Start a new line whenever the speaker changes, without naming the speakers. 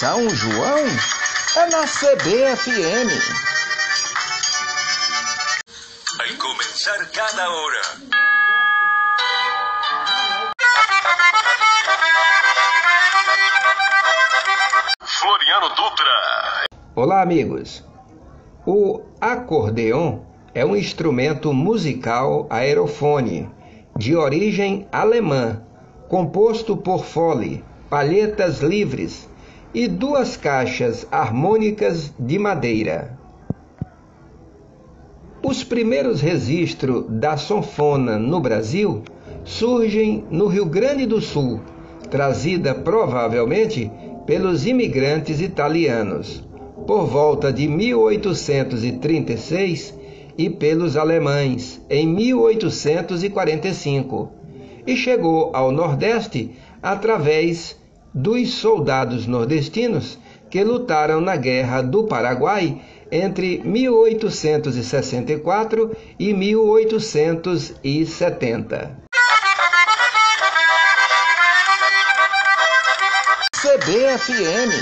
São João é na CBFM.
Al comenzar cada hora. Floriano Dutra.
Olá, amigos. O acordeon é um instrumento musical aerofone de origem alemã, composto por fole, palhetas livres e duas caixas harmônicas de madeira. Os primeiros registros da sanfona no Brasil surgem no Rio Grande do Sul, trazida provavelmente pelos imigrantes italianos, por volta de 1836 e pelos alemães em 1845, e chegou ao Nordeste através dos soldados nordestinos que lutaram na Guerra do Paraguai entre 1864 e 1870.
CBFM